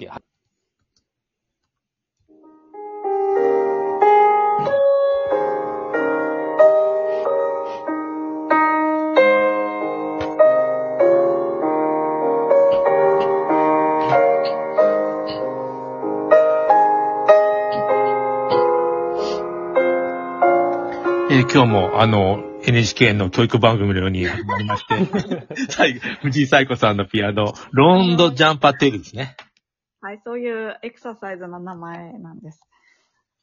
えー今日も、あの、NHK の教育番組のように始まりまして、最後、藤井彩子さんのピアノ、ロンドジャンパテールですね。はい、そういうエクササイズの名前なんです。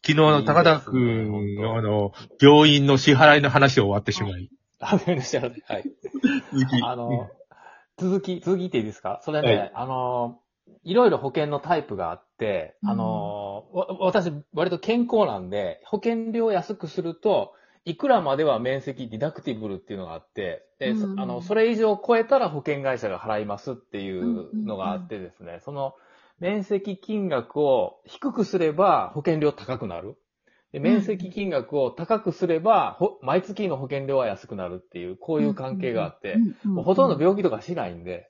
昨日の高田君の、あの、病院の支払いの話を終わってしまい。あ、ごめんなさい。はい。続きあの、続き、続きっていいですか？それね、はいあの、いろいろ保険のタイプがあって、あの、わ私、割と健康なんで、保険料を安くすると、いくらまでは面積ディダクティブルっていうのがあって、でそうんあの、それ以上超えたら保険会社が払いますっていうのがあってですね、その、面積金額を低くすれば保険料高くなる。で面積金額を高くすれば、ほ毎月の保険料は安くなるっていう、こういう関係があって、もうほとんど病気とかしないんで、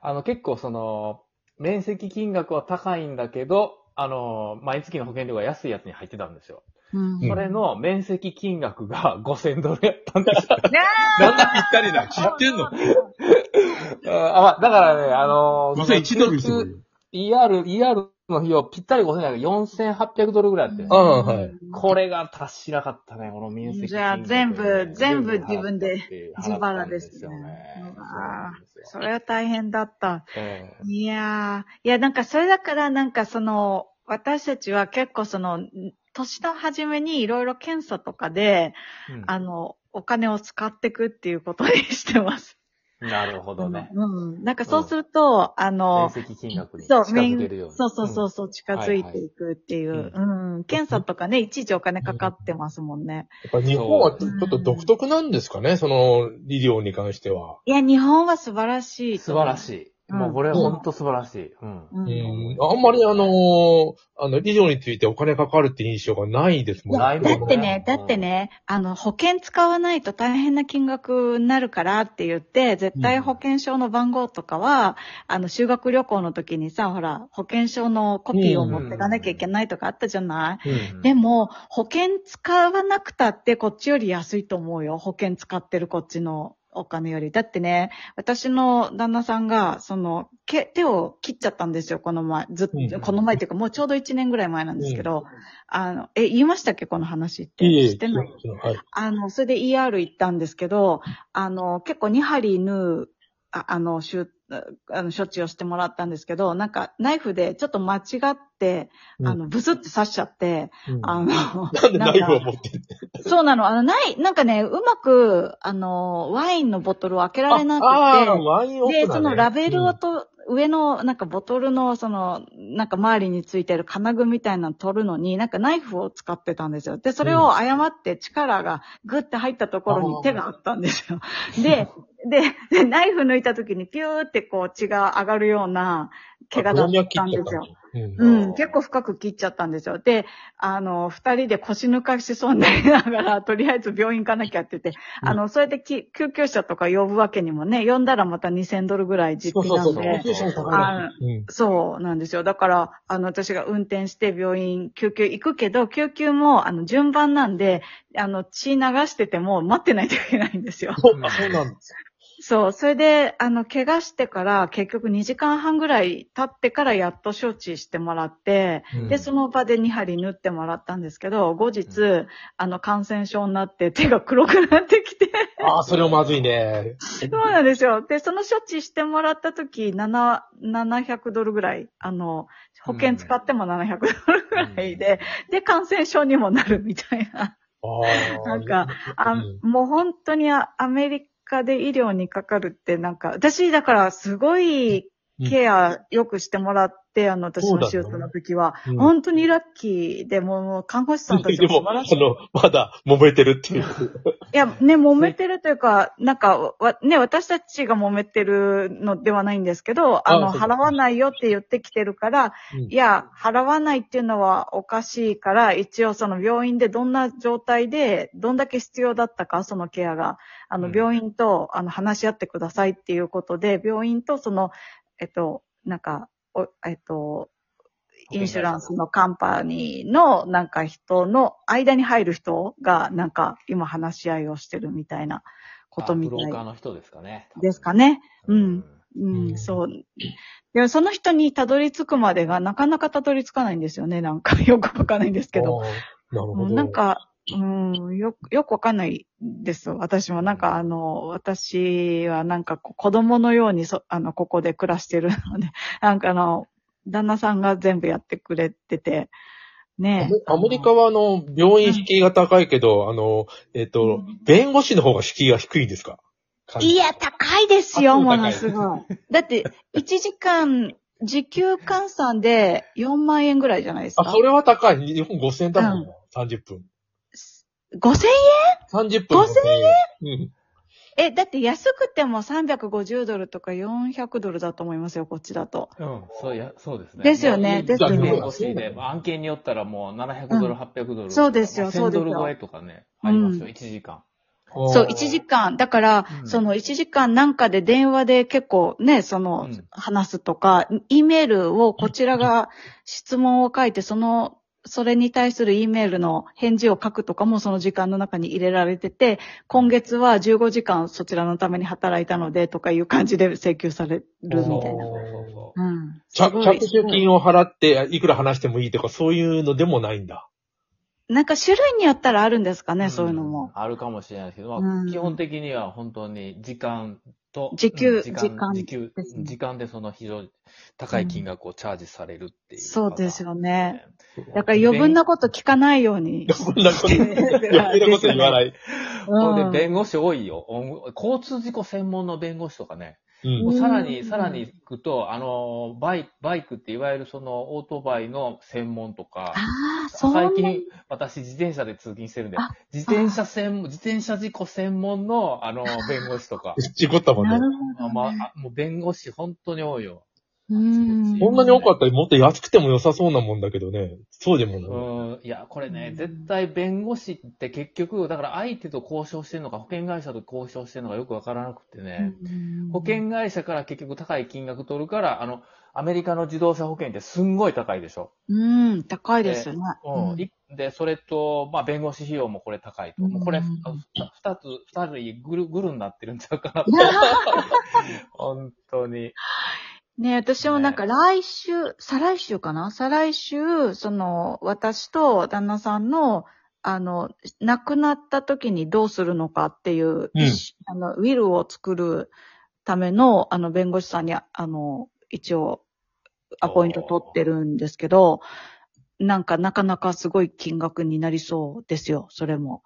あの結構その、面積金額は高いんだけど、あの、毎月の保険料が安いやつに入ってたんですよ。うんそれの面積金額が 5000ドルやったんですよ。ねなんでぴったりな知ってんの？あ、だからね、あのどうせ1ドルすごいよ。ER、ER の費用ぴったり5000だけど4800ドルぐらいあって、ああはい。これが達しなかったね、この面積。じゃあ全部全部自分で自払腹ですね。よね。うわそれは大変だった。ええ。いやー、いや、なんかそれだからなんかその、私たちは結構その、年の初めにいろいろ検査とかで、うん。あの、お金を使っていくっていうことにしてます。なるほどね。うん。なんかそうすると、あの面、積金額にそう、近づけるように。そうそうそうそう、近づいていくっていう。はいはいうん。検査とかね、いちいちお金かかってますもんね。やっぱ日本はちょっと独特なんですかね、その医療に関しては。いや、日本は素晴らしい。素晴らしい。い。もうこれは本当素晴らしい。うん。うん。うん、あんまりあのーあの、医療についてお金かかるって印象がないですもんないもんね。だってね、だってね、あの、保険使わないと大変な金額になるからって言って、絶対保険証の番号とかは、あの、修学旅行の時にさ、ほら、保険証のコピーを持ってかなきゃいけないとかあったじゃない、うん。でも、保険使わなくたってこっちより安いと思うよ。保険使ってるこっちのお金より。だってね、私の旦那さんが、その、け手を切っちゃったんですよ、この前。ずっうんと、この前っていうか、もうちょうど1年ぐらい前なんですけど、あの、え、言いましたっけこの話って？いえいえ知ってないはい。あの、それで ER 行ったんですけど、あの、結構2針縫う、ああの、しゅ、あの、処置をしてもらったんですけど、なんか、ナイフでちょっと間違って、あの、ブスって刺しちゃって、うん。あの、なんでナイフを持ってるそうなの。あの、ない、なんかね、うまく、あの、ワインのボトルを開けられなくて、ね。そのラベルをと、上の、なんかボトルの、その、なんか周りについてる金具みたいなの取るのに、なんかナイフを使ってたんですよ。で、それを誤って力がグッて入ったところに手があったんですよ。で、で、でナイフ抜いた時にピューってこう血が上がるような怪我だったんですよ。うんうん、結構深く切っちゃったんですよ。で、あの、二人で腰抜かしそうになりながら、とりあえず病院行かなきゃって言って、あの、それでき救急車とか呼ぶわけにもね、呼んだらまた2000ドルぐらい実費なんそうそうそう。で救。急車も高いあうんそうなんですよ。だから、あの、私が運転して病院、救急行くけど、救急も、あの、順番なんで、あの、血流してても待ってないといけないんですよ。そうあそうなんです。そう。それで、あの、怪我してから、結局2時間半ぐらい経ってからやっと処置してもらって、うんで、その場で2針縫ってもらったんですけど、後日、あの、感染症になって手が黒くなってきて、ああ、それはまずいね。そうなんですよ。で、その処置してもらった時、7、700ドルぐらい、あの、保険使っても700ドルぐらいで、で、感染症にもなるみたいな。なんかあ、うんもう本当にアアメリカで医療にかかるってなんか、私だからすごいケアよくしてもらって、あの、私の手術の時は、うん。本当にラッキーで、もう看護師さんたちでも、も素晴らしい。あの、まだ揉めてるっていう。いや、ね、揉めてるというか、なんか、わ、ね、私たちが揉めてるのではないんですけど、あの、あ払わないよって言ってきてるから、うん。いや、払わないっていうのはおかしいから、一応その病院でどんな状態で、どんだけ必要だったか、そのケアが、あの、うん。病院と、あの、話し合ってくださいっていうことで、病院とその、えっと、なんか、おえっと、インシュランスのカンパニーのなんか人の間に入る人がなんか今話し合いをしてるみたいなことみたブローカーいの人ですかね。ですかね。うん。う、うんんそう。でもその人にたどり着くまでがなかなかたどり着かないんですよね。なんか よくわかんないんですけど。なるほど。うんなんか、うん、よく、よくわかんないです。私もなんかあの、私はなんか子供のようにそ、あの、ここで暮らしてるので、なんかあの、旦那さんが全部やってくれてて、ねえ。アメリカはあの、病院敷居が高いけど、あの、えっと、弁護士の方が敷居が低いんですか？いや、高いですよ、あものすごい。だって、1時間、時給換算で4万円ぐらいじゃないですあ、か。それは高い。日本5000円だもんな。30分。5000円？30分。5000円？うん。え、だって安くても350ドルとか400ドルだと思いますよ、こっちだと。うん、そうや、そうですね。ですよねですよね弁護士で、案件によったらもう700ドル、800ドル。そうですよそう1000ですよドル超えとかね、ありますよ、うん1時間。そう、1時間。だから、うんその1時間なんかで電話で結構ね、その、うん話すとか、E メールをこちらが 質問を書いて、その、それに対する E メールの返事を書くとかもその時間の中に入れられてて、今月は15時間そちらのために働いたのでとかいう感じで請求されるみたいな。そうん。着手金を払って、いくら話してもいいとか、そういうのでもないんだ。なんか種類によったらあるんですかね、んそういうのも。あるかもしれないですけど、まあうん基本的には本当に時間と、時給うん時間、時給時間でその非常に高い金額をチャージされるっていう。そうですよね。ね。だから余分なこと聞かないように。そんなこと、余計なこと言わない。これ うんで弁護士多いよ。お交通事故専門の弁護士とかね。うんもうさらに、うんさらに行くと、あの、バイ、バイクっていわゆるそのオートバイの専門とか、最近、私自転車で通勤してるんであ、自転車専門、自転車事故専門の、あの、弁護士とか。事故ったもんねあ。まあ、あもう弁護士本当に多いよ。うん。そんなに多かったらもっと安くても良さそうなもんだけどね。そうでもない。うん、いや、これねう、ん絶対弁護士って結局、だから相手と交渉してるのか、保険会社と交渉してるのかよくわからなくてね、うん保険会社から結局高い金額取るから、あの、アメリカの自動車保険ってすんごい高いでしょ。うん、高いですよね。うん。いで、それと、まあ、弁護士費用もこれ高いと。もうこれ、二つ、二人ぐるぐるになってるんちゃうかなと。本当に。ね私もなんか来週、再来週かな？再来週、その、私と旦那さんの、あの、亡くなった時にどうするのかっていう、うん。あの、ウィルを作るための、あの、弁護士さんに、あの、一応、アポイント取ってるんですけど、なんかなかなかすごい金額になりそうですよ、それも。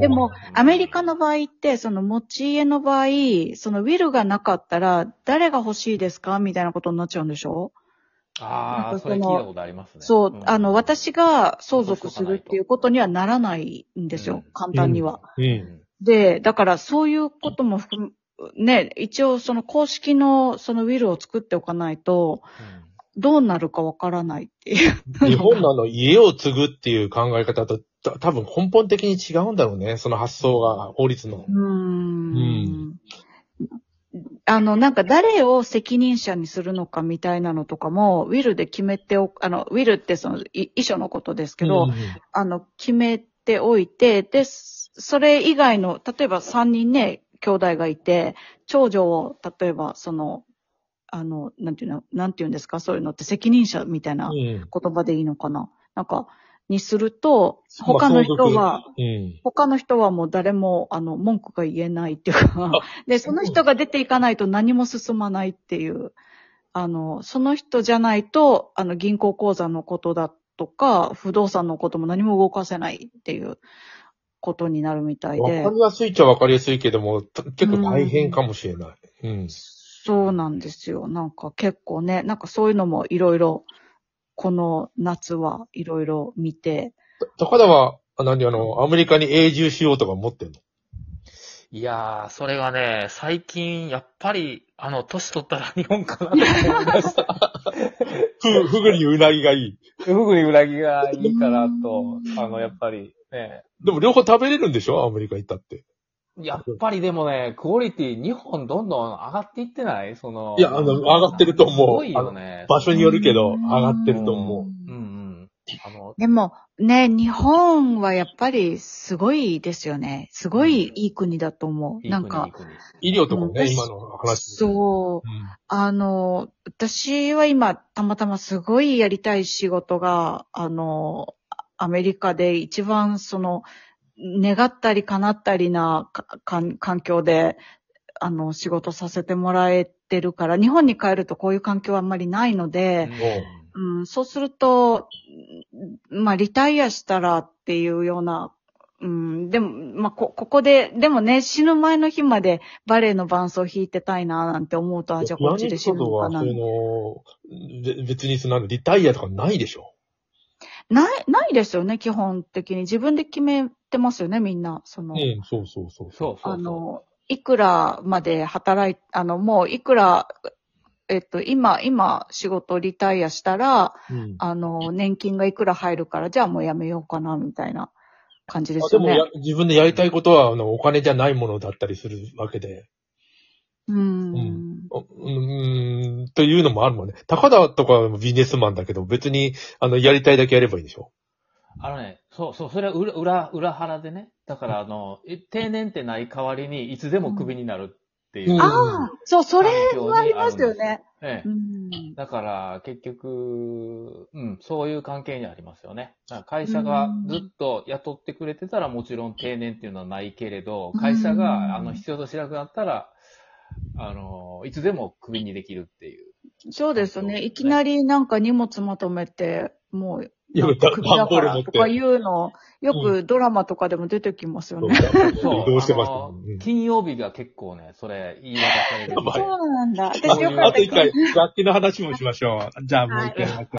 でも、アメリカの場合って、その持ち家の場合、そのウィルがなかったら、誰が欲しいですかみたいなことになっちゃうんでしょ？ああ、かそれ聞いたことありますね。そう、んあの、、私が相続するっていうことにはならないんですよ、うん簡単には。う。うんん。で、だからそういうことも含む、ね、一応その公式のそのウィルを作っておかないと、どうなるかわからないっていう。日本のあの、家を継ぐっていう考え方と、た多分根本的に違うんだろうね。その発想が、法律の。うーん。あの、なんか誰を責任者にするのかみたいなのとかも、ウィルで決めておく、あの、ウィルってその、い遺書のことですけど、うんあの、決めておいて、で、それ以外の、例えば3人ね、兄弟がいて、長女を、例えば、その、あの、なんていうの、なんていうんですか、そういうのって責任者みたいなうん。言葉でいいのかな。なんか、にすると、他の人は、うん。他の人はもう誰も、あの、文句が言えないっていうか、で、その人が出ていかないと何も進まないっていう、あの、その人じゃないと、あの、銀行口座のことだとか、不動産のことも何も動かせないっていうことになるみたいでわか、りやすいっちゃわかりやすいけども、た結構大変かもしれない。うん。そうなんですよ。なんか結構ね、なんかそういうのもいろいろ、この夏はいろいろ見て、高田は、あ何？あの、アメリカに永住しようとか思ってんの？いやー、それがね、最近、やっぱり、あの、年取ったら日本かなと思いました。ふ、ふぐにうなぎがいい。ふぐに裏木がいいかなと、あの、やっぱり、ね、でも両方食べれるんでしょ？アメリカ行ったって。やっぱりでもね、クオリティ、日本どんどん上がっていってない？その。いやあの上がってると思うすごいよね。場所によるけど、うん上がってると思う。うんうん。あの、でも、ね、日本はやっぱりすごいですよね。すごいいい国だと思う。いい国なんかいい、国医療とかね、うん今の話。そう。うん。あの、私は今、たまたますごいやりたい仕事が、あの、アメリカで一番その、願ったり叶ったりなか環環境で、あの、仕事させてもらえてるから、日本に帰るとこういう環境はあんまりないので、うん、そうすると、うんまあ、リタイアしたらっていうような、うん、でも、まあ、こ、ここで、でもね、死ぬ前の日までバレエの伴奏弾いてたいな、なんて思うと、あ、じゃあこっちで死ぬのかな？その、べ別にその、リタイアとかないでしょ？ない、ないですよね、基本的に。自分で決めてますよね、みんな。その、うん、そうそうそう。そう。あの、いくらまで働い、あの、もういくら、えっと、今、今、仕事リタイアしたら、うん。あの、年金がいくら入るから、じゃあもうやめようかな、みたいな感じであでもすよね。や自分でやりたいことは、あの、お金じゃないものだったりするわけで。うん。うんうーん、というのもあるもんね。高田とかはビジネスマンだけど、別に、あの、やりたいだけやればいいんでしょ？あのね、そうそう、それは裏、裏、裏腹でね。だから、あの、え定年ってない代わりに、いつでもクビになるっていう。うんああ、そう、それはありますよね。ええうん。だから、結局、うん、そういう関係にありますよね。だから会社がずっと雇ってくれてたら、もちろん定年っていうのはないけれど、会社うんが、あの、必要としなくなったら、あの、いつでもクビにできるっていう。そうですよね。そうですねいきなりなんか荷物まとめて、もう、いやなんか首だからとかいうの、よくドラマとかでも出てきますよね。そう。移動してますあのもんうん金曜日が結構ね、それ言い渡される。そうなんだ。私よかったあと一回、楽器の話もしましょう。じゃあもう一回。